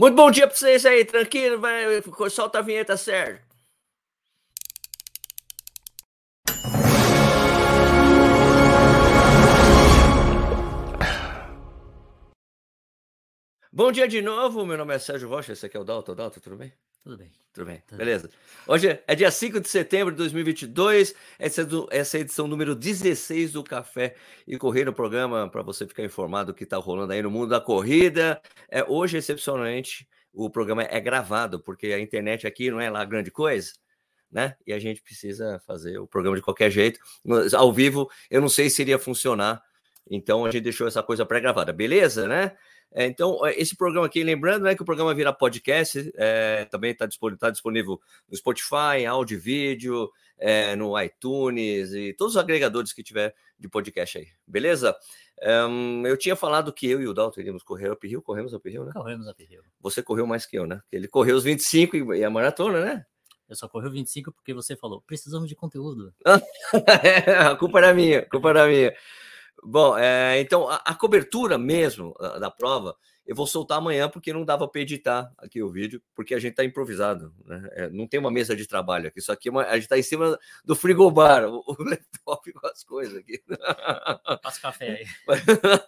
Muito bom dia para vocês aí, tranquilo? Vai, solta a vinheta, Sérgio. Bom dia de novo, meu nome é Sérgio Rocha, esse aqui é o Dalton. Dalton, tudo bem? Tudo bem. Tudo bem, Tudo beleza. Bem. Hoje é dia 5 de setembro de 2022, essa é, do, essa é a edição número 16 do Café e Corrida, no programa para você ficar informado do que está rolando aí no mundo da corrida. É, hoje, excepcionalmente, o programa é gravado, porque a internet aqui não é lá grande coisa, né? E a gente precisa fazer o programa de qualquer jeito. Ao vivo, eu não sei se iria funcionar, então a gente deixou essa coisa pré-gravada, beleza, né? É, então, é, esse programa aqui, lembrando né, que o programa vira podcast, é, também está disponível, tá disponível no Spotify, áudio e vídeo, é, no iTunes e todos os agregadores que tiver de podcast aí, beleza? Um, eu tinha falado que eu e o Dalton iríamos correr up Rio, corremos up Rio, né? Corremos up Rio. Você correu mais que eu, né? Ele correu os 25 e a maratona, né? Eu só corri 25 porque você falou, precisamos de conteúdo. a culpa era minha, a culpa era minha. Bom, é, então a, a, cobertura mesmo da, da, prova eu vou soltar amanhã porque não dava para editar aqui o vídeo, porque a gente está improvisado, né? É, não tem uma mesa de trabalho aqui, isso aqui é uma, a gente está em cima do frigobar, o, o laptop com as coisas aqui. Passa café aí.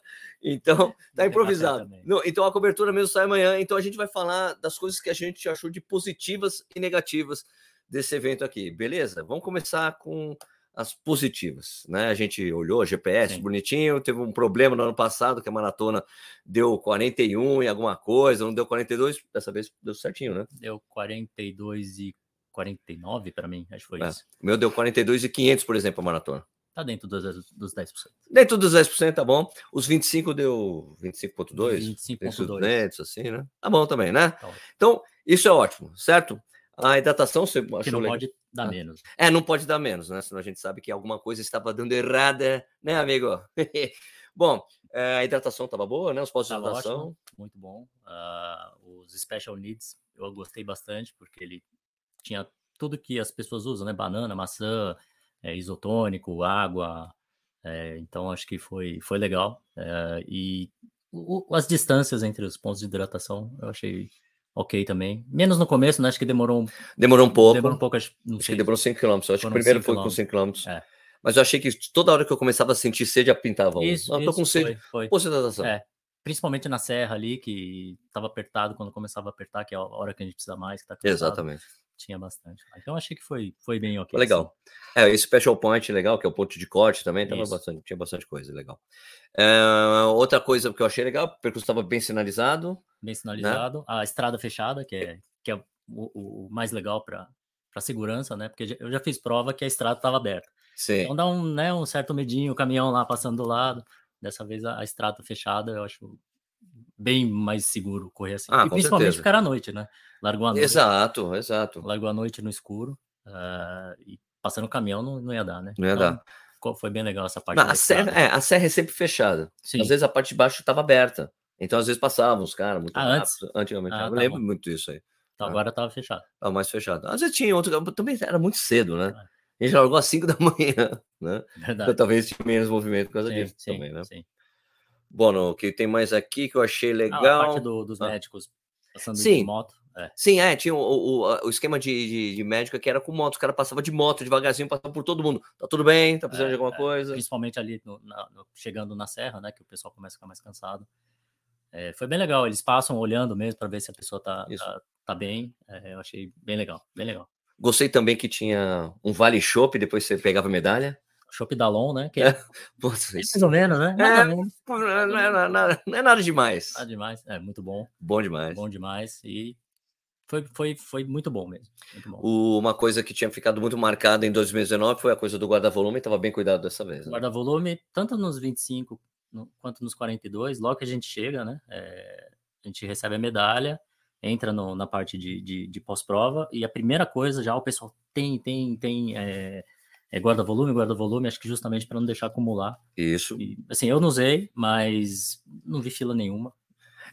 então, tá improvisado. Não, então a cobertura mesmo sai amanhã, então a gente vai falar das coisas que a gente achou de positivas e negativas desse evento aqui, beleza? Vamos começar com as positivas, né? A gente olhou GPS Sim. bonitinho, teve um problema no ano passado que a maratona deu 41 e alguma coisa, não deu 42, dessa vez deu certinho, né? Deu 42 e 49 para mim, acho que foi é. isso. O meu deu 42 e 500, por exemplo, a maratona. Tá dentro dos, dos 10%. Dentro dos 10%, tá bom. Os 25 deu 25.2, 25.2, assim, né? Tá bom também, né? Tá então, isso é ótimo, certo? A hidratação você achou que não legal? pode dar menos. É, não pode dar menos, né? Senão a gente sabe que alguma coisa estava dando errada, né, amigo? bom, eh, a hidratação estava boa, né? Os postos de hidratação. Ótimo, muito bom. Uh, os Special Needs eu gostei bastante, porque ele tinha tudo que as pessoas usam, né? Banana, maçã, é, isotônico, água. É, então acho que foi, foi legal. É, e o, as distâncias entre os pontos de hidratação eu achei ok também. Menos no começo, né? Acho que demorou um, demorou um pouco. Demorou um pouco, acho, acho que demorou 5 km. Acho que o primeiro foi com 5 km. É. Mas eu achei que toda hora que eu começava a sentir sede, apintava um. Isso, eu tô com sede. Foi, foi. É, principalmente na serra ali, que estava apertado quando começava a apertar, que é a hora que a gente precisa mais. Que tá Exatamente. Tinha bastante. Então achei que foi, foi bem ok. Legal. Assim. É, esse special point legal, que é o ponto de corte também, tava bastante, tinha bastante coisa legal. É, outra coisa que eu achei legal, o percurso estava bem sinalizado. Bem sinalizado. Né? A estrada fechada, que é, que é o, o mais legal para segurança, né? Porque eu já fiz prova que a estrada estava aberta. Sim. Então dá um, né, um certo medinho, o caminhão lá passando do lado. Dessa vez a, a estrada fechada, eu acho bem mais seguro correr assim. Ah, e principalmente certeza. ficar à noite, né? Largou a noite. Exato, exato. Largou a noite no escuro uh, e passando o caminhão não, não ia dar, né? Não ia então, dar. Foi bem legal essa parte. Não, a, serra, é, a serra é sempre fechada. Sim. Às vezes a parte de baixo estava aberta. Então, às vezes passavam os caras muito ah, rápido. Antes? Antigamente. Ah, eu tá lembro bom. muito disso aí. Então, ah. agora estava fechado. Estava mais fechado. Às vezes tinha outro. Também era muito cedo, né? Ah. A gente largou às 5 da manhã, né? Verdade. Então, talvez tinha menos movimento por causa sim, disso sim, também, né? Sim. Bom, o que tem mais aqui que eu achei legal. Ah, a parte do, dos ah. médicos passando Sim. de moto. É. Sim, é, tinha o, o, o esquema de, de, de, médico que era com moto, os caras passavam de moto devagarzinho, passavam por todo mundo. Tá tudo bem, tá precisando é, de alguma é. coisa. Principalmente ali no, na, no, chegando na serra, né? Que o pessoal começa a ficar mais cansado. É, foi bem legal, eles passam olhando mesmo para ver se a pessoa tá, tá, tá, bem. É, eu achei bem legal, bem legal. Gostei também que tinha um vale chopp, depois você pegava medalha. Chopp Dalon, né? Que é, Poxa, mais ou menos, né? Mais é, menos. Não, é, não, é, não, é nada demais. Nada demais, é muito bom. Bom demais. Bom demais e foi, foi, foi muito bom mesmo. Muito bom. uma coisa que tinha ficado muito marcada em 2019 foi a coisa do guarda-volume, estava bem cuidado dessa vez. Né? Guarda-volume, tanto nos 25 no, quanto nos 42, logo que a gente chega, né? É, a gente recebe a medalha, entra no, na parte de, de, de pós-prova, e a primeira coisa já o pessoal tem, tem, tem. É, é guarda-volume, guarda-volume, acho que justamente para não deixar acumular. Isso. E, assim, eu não usei, mas não vi fila nenhuma.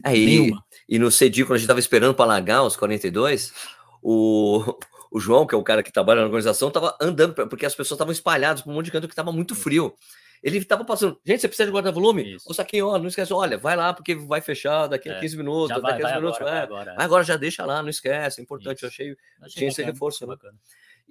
É, e, e no CEDI, quando a gente estava esperando para largar os 42, o, o João, que é o cara que trabalha na organização, estava andando, porque as pessoas estavam espalhadas por um monte de canto que estava muito frio. Ele estava passando. Gente, você precisa de guarda-volume? O saquinho, ó, não esquece. Olha, vai lá, porque vai fechar daqui a É, 15 minutos. Já daqui vai, a 15 vai minutos. agora, é. vai agora. Mas agora já deixa lá, não esquece. É importante. Eu Isso. achei. Achei tinha esse bacana, reforço, achei né?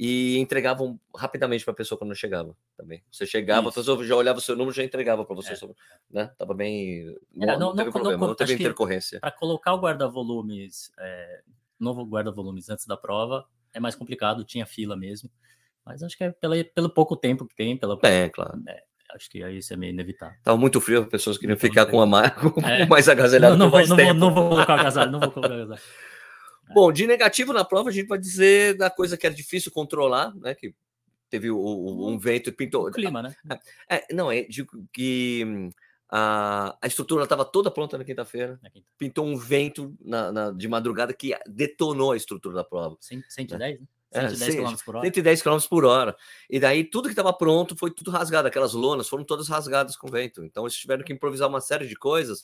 E entregavam rapidamente para a pessoa quando chegava também. Você chegava, a Isso. pessoa já olhava o seu número já entregava para você. É. sobre- Né? Tava bem. Não, É, não, não- teve não- problema, não- não teve intercorrência. Para colocar o guarda-volumes, é, novo guarda-volumes antes da prova, é mais complicado, tinha fila mesmo. Mas acho que é pela, pelo pouco tempo que tem, pela, É, claro. acho que aí isso é meio inevitável. Tava muito frio, as pessoas queriam ficar com a mais, com É. mais agasalhado Não, não, por vou, mais não, vou, não vou colocar o agasalho, não vou colocar o agasalho. Bom, de negativo na prova, a gente vai dizer da coisa que era difícil controlar, né? Que teve o- o- um vento que pintou. O clima, né? É, não, é digo que a, a estrutura estava toda pronta na quinta-feira. Quinta. Pintou um vento na- na- de madrugada que detonou a estrutura da prova. Cem- 110, né? É, 110 sim, km por hora. 110 km por hora. E daí tudo que estava pronto foi tudo rasgado. Aquelas lonas foram todas rasgadas com vento. Então eles tiveram que improvisar uma série de coisas.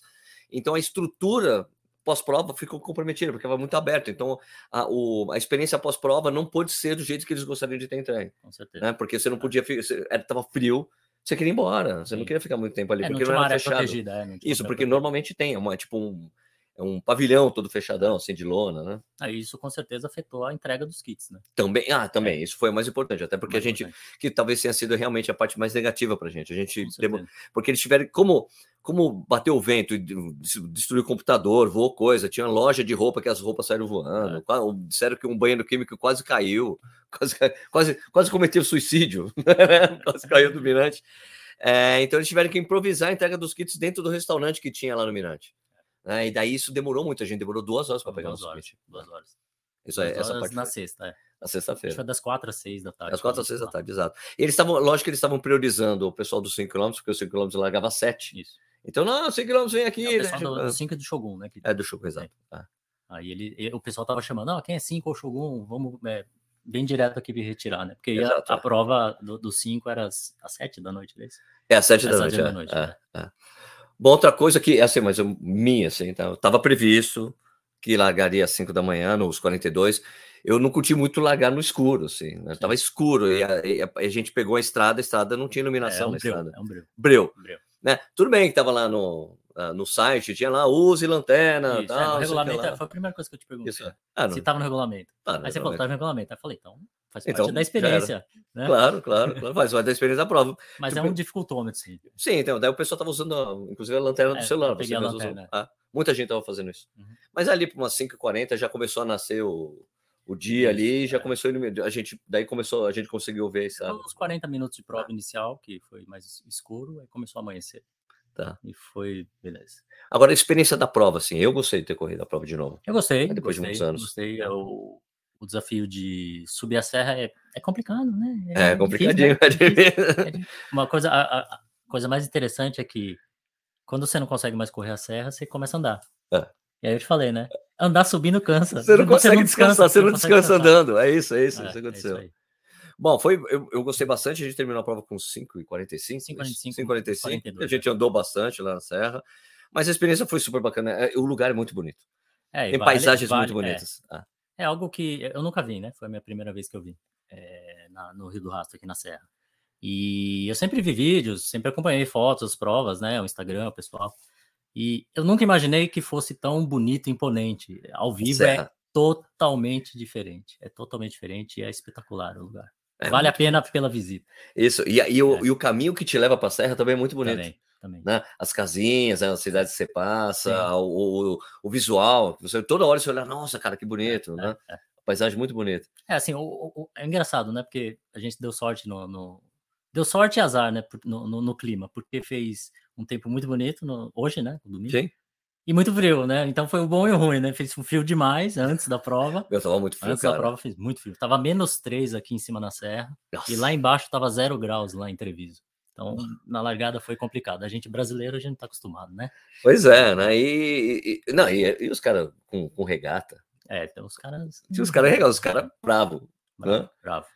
Então a estrutura pós-prova ficou comprometida, porque estava muito aberto. Então a, o- a experiência pós-prova não pôde ser do jeito que eles gostariam de ter entregue. Com certeza. Né? Porque você não podia ficar. Estava frio, você queria ir embora. Você não Sim. queria ficar muito tempo ali, É, não porque não, uma era fechado. protegida. É, não Isso, porque área normalmente tem, é uma, tipo um, é um pavilhão todo fechadão, assim, de lona, né? Aí isso com certeza afetou a entrega dos kits, né? Também, ah, também, isso foi o mais importante, até porque a Mais gente, importante, que talvez tenha sido realmente a parte mais negativa pra gente. A gente, demo- porque eles tiveram, como, como bateu o vento e des- destruiu o computador, voou coisa, tinha loja de roupa que as roupas saíram voando, É. qua- disseram que um banheiro químico quase caiu, quase, quase, quase cometeu suicídio, quase caiu do mirante. É, então eles tiveram que improvisar a entrega dos kits dentro do restaurante que tinha lá no mirante. Né? e daí isso demorou muito, a gente demorou duas horas para pegar Duas horas. Duas horas. Isso Duas essa horas parte na foi sexta, é. na sexta-feira. foi das quatro às seis da tarde. Às quatro às seis da tarde, exato. E eles estavam, lógico que eles estavam priorizando o pessoal dos 5 km, porque os 5 km largava 7. Isso. Então, não, 5 km vem aqui. É o né, pessoal do, tipo, do 5 do Shogun, né? que- É do Choco, exato. É. Aí ele, e- o pessoal tava chamando, não, quem é 5 ou Shogun? Vamos é, bem direto aqui me retirar, né? Porque Exato, a é. prova do 5 era às 7 da noite, né? É às 7 É da às noite. sete da é, noite, é, é. Bom, outra coisa que, assim, mas eu- minha, assim, tá, tava previsto que largaria às 5 da manhã, nos 42. Eu não curti muito largar no escuro, assim, né? Tava escuro e a, e a- gente pegou a estrada, a estrada não tinha É, iluminação um na breu, estrada. é um breu, Breu, breu. né? Tudo bem que tava lá no, no site, tinha lá, use lanterna, Isso, tal, é, o que regulamento, é, foi a primeira coisa que eu te perguntei. Isso, é. Ah, não, Se tava no regulamento. tá no Aí você falou, regulamento. tá no regulamento. Aí eu falei, então faz Então, parte da experiência, né? Claro, claro, claro. Faz parte da experiência da prova. Mas Tipo, é um dificultômetro, sim. Sim, então, daí o pessoal tava usando, inclusive, a lanterna do É, celular. você lanterna. Ah, muita gente tava fazendo isso. Uhum. Mas ali, por umas 5h40, já começou a nascer o, o dia ali, já é. começou a gente, daí começou, a gente conseguiu ver, sabe? Então, Uns 40 minutos de prova inicial, que foi mais escuro, aí começou a amanhecer. Tá. E foi, beleza. Agora, a experiência da prova, assim, eu gostei de ter corrido a prova de novo. Eu gostei, Mas depois de gostei, muitos anos. gostei. É O, o desafio de subir a serra é, é complicado, né? É, difícil, complicadinho. né? É difícil. É di- Uma coisa, a, a- coisa mais interessante é que quando você não consegue mais correr a serra, você começa a andar. É. E aí eu te falei, né? Andar subindo cansa. Você não consegue descansa, descansar, você não descansa descansar. andando. É isso, é isso, É, isso é isso aconteceu. aí. Bom, foi, eu, eu gostei bastante. A gente terminou a prova com 5h45. 5h45, 5h45. 42, A gente andou bastante lá na Serra. Mas a experiência foi super bacana. É, O lugar é muito bonito. É, Tem vale- paisagens vale- muito é. bonitas. Ah, É algo que eu nunca vi, né? Foi a minha primeira vez que eu vi é, na- no Rio do Rastro, aqui na Serra. E eu sempre vi vídeos, sempre acompanhei fotos, provas, né? O Instagram, o pessoal. E eu nunca imaginei que fosse tão bonito e imponente. Ao vivo é Serra. totalmente diferente. É totalmente diferente e é espetacular o lugar. É vale a pena pela visita. Isso, e, e o, É. e o caminho que te leva para a Serra também é muito bonito. Também, também. Né? As casinhas, as cidades que você passa, o, o, o visual. Você, toda hora você olha, nossa, cara, que bonito, né? É, é. Paisagem muito bonita. É assim, o- o- é engraçado, né? Porque a gente deu sorte no. no- deu sorte e azar, né? No, no- no clima, porque fez um tempo muito bonito no- hoje, né? No domingo. Sim, E muito frio, né? Então foi o bom e o ruim, né? Fez um frio demais antes da prova. eu tava muito frio, Antes da cara. prova fez muito frio. Tava menos 3 aqui em cima na serra. Nossa. E lá embaixo tava zero graus lá em Treviso. Então, na largada foi complicado. A gente brasileiro, a gente tá acostumado, né? Pois é, né? E, e- não, e, e os caras com, com regata. É, então os caras. Tinha os caras regados, os caras bravos. Bravo, né? bravo.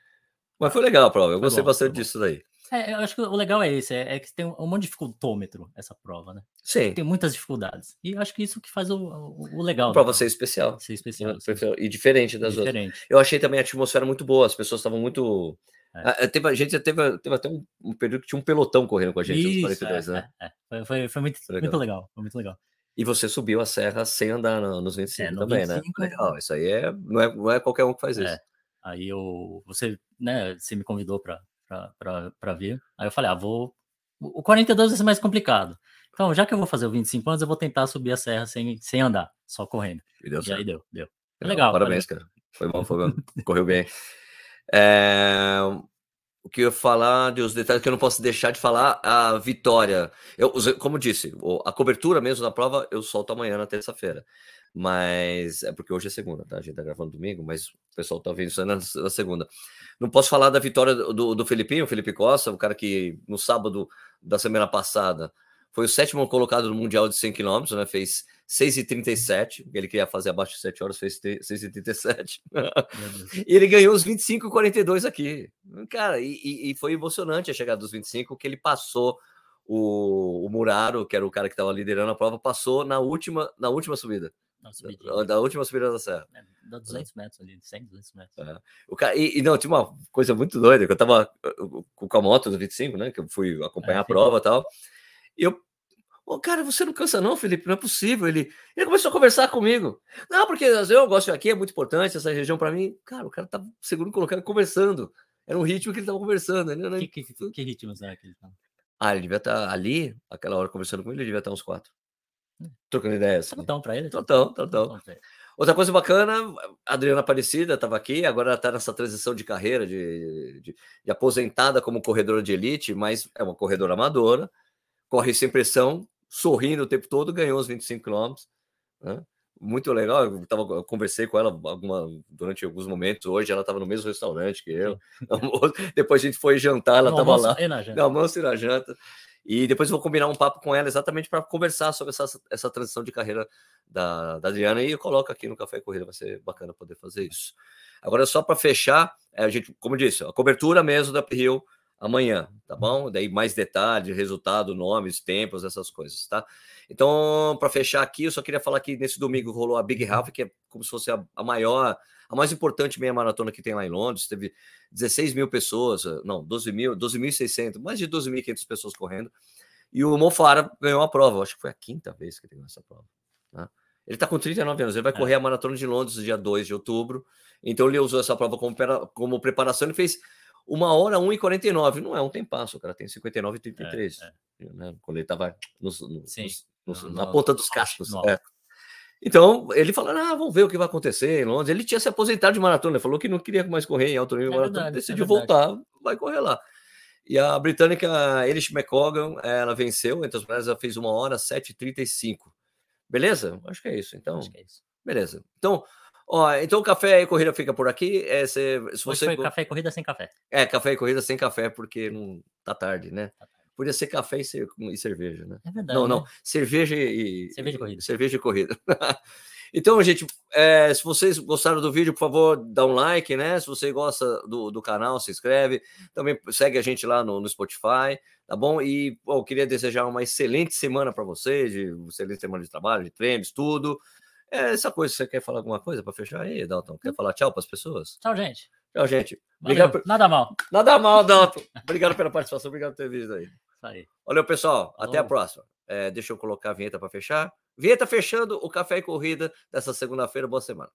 Mas foi legal a prova, eu Foi gostei bom, bastante disso daí. É, eu acho que o legal é esse, é, é que tem um monte de dificultômetro essa prova, né? Sim, Tem muitas dificuldades. E acho que isso que faz o, o, o legal. a prova ser especial. ser né? especial. ser E diferente das outras. diferente. Eu achei também a atmosfera muito boa, as pessoas estavam muito É. teve, a gente teve, teve até um, um, período que tinha um pelotão correndo com a gente, Isso, 42, né? Foi, foi, foi, muito, legal. muito legal. Foi muito legal. E você subiu a serra sem andar no, nos 25 é, no também, 25, né? Legal, isso aí é não, é, não é qualquer um que faz isso. Aí eu, você, né, você me convidou para vir. Aí eu falei, ah, vou. O 42 vai ser mais complicado. Então, já que eu vou fazer o 25 anos, eu vou tentar subir a serra sem, sem andar, só correndo. E, deu e aí deu, deu. Legal. Parabéns, valeu. cara. Foi bom, foi bom. Correu bem. É, o que eu ia falar de os detalhes que eu não posso deixar de falar, a vitória. Eu, como disse, a cobertura mesmo da prova eu solto amanhã na terça-feira. Mas é porque hoje é segunda, tá? A gente tá gravando domingo, mas pessoal tá vendo isso na, na segunda. Não posso falar da vitória do, do Felipinho, o Felipe Costa, o cara que no sábado da semana passada foi o sétimo colocado no Mundial de 100 km, né? Fez 6,37. Ele queria fazer abaixo de 7 horas, fez 6,37. e ele ganhou os 25,42 aqui. Cara, e, e, foi emocionante a chegada dos 25, que ele passou o, o Muraro, que era o cara que estava liderando a prova, passou na última, na última subida. Da, da, última subida da serra. É, dá 200 metros ali, 100, 200 metros. É. O cara, e, e, não, tinha uma coisa muito doida, que eu tava com a moto do 25, né, que eu fui acompanhar é, a prova e tal, e eu Ô, cara, você não cansa, não, Felipe? Não é possível. Ele, ele começou a conversar comigo. Não, porque eu gosto aqui, é muito importante essa região para mim. Cara, o cara tá seguro colocando, conversando. Era um ritmo que ele tava conversando. Ele, né? que, que, que ritmos era que ele tava? Ah, ele devia estar tá ali, aquela hora conversando com ele, ele devia estar tá uns quatro. Hum. Trocando ideias. Assim. Tão para ele? Tão, tão, tão. Outra coisa bacana, a Adriana Aparecida estava aqui, agora está nessa transição de carreira, de, de, de, aposentada como corredora de elite, mas é uma corredora amadora, corre sem pressão, sorrindo o tempo todo, ganhou os 25 quilômetros. Né? Muito legal. Eu, tava, eu conversei com ela alguma, durante alguns momentos. Hoje ela estava no mesmo restaurante que eu. depois a gente foi jantar, ela estava lá. No almoço e na janta. E depois eu vou combinar um papo com ela exatamente para conversar sobre essa, essa transição de carreira da, da Adriana. E eu coloco aqui no Café Corrida, vai ser bacana poder fazer isso. Agora, só para fechar, é, a gente, como disse, a cobertura mesmo da Rio amanhã, tá bom? Daí mais detalhes, resultado, nomes, tempos, essas coisas, tá? Então, para fechar aqui, eu só queria falar que nesse domingo rolou a Big Half, que é como se fosse a, a maior, a mais importante meia maratona que tem lá em Londres. Teve 16 mil pessoas, não, 12 mil, 12.600, mais de 12.500 pessoas correndo. E o Mofara ganhou a prova, acho que foi a quinta vez que ele ganhou essa prova. Tá? Ele está com 39 anos, ele vai é. correr a maratona de Londres dia 2 de outubro. Então ele usou essa prova como, como preparação e fez uma hora 1,49. Não é um tempasso, o cara tem 59,33. É, é. Né? Quando ele estava na ponta dos cascos. É. Então, ele falou: ah, vamos ver o que vai acontecer em Londres. Ele tinha se aposentado de maratona, ele falou que não queria mais correr em alto nível é maratona, verdade, decidiu voltar, vai correr lá. E a britânica Elish McCogan, ela venceu, entre as mulheres, ela fez uma hora 7h35. Beleza? Acho que é isso. Então, é isso. beleza. Então, Ó, então café e corrida fica por aqui. É, se, se você... foi café e corrida sem café. É, café e corrida sem café, porque não tá tarde, né? Tá tarde. Podia ser café e, cerveja, né? É verdade. Não, né? não. Cerveja e. Cerveja e corrida. Cerveja e corrida. então, gente, é, se vocês gostaram do vídeo, por favor, dá um like, né? Se você gosta do, do canal, se inscreve. Também segue a gente lá no, no Spotify, tá bom? E pô, eu queria desejar uma excelente semana para vocês, de uma excelente semana de trabalho, de treinos, tudo. É essa coisa, você quer falar alguma coisa para fechar aí, Dalton? Quer hum. falar tchau para as pessoas? Tchau, gente. Tchau, gente. Obrigado por... Nada mal. Nada mal, Dalton. obrigado pela participação, obrigado por ter visto aí. Aí. Valeu, pessoal. Falou. Até a próxima. É, deixa eu colocar a vinheta para fechar. Vinheta fechando o Café e Corrida dessa segunda-feira. Boa semana.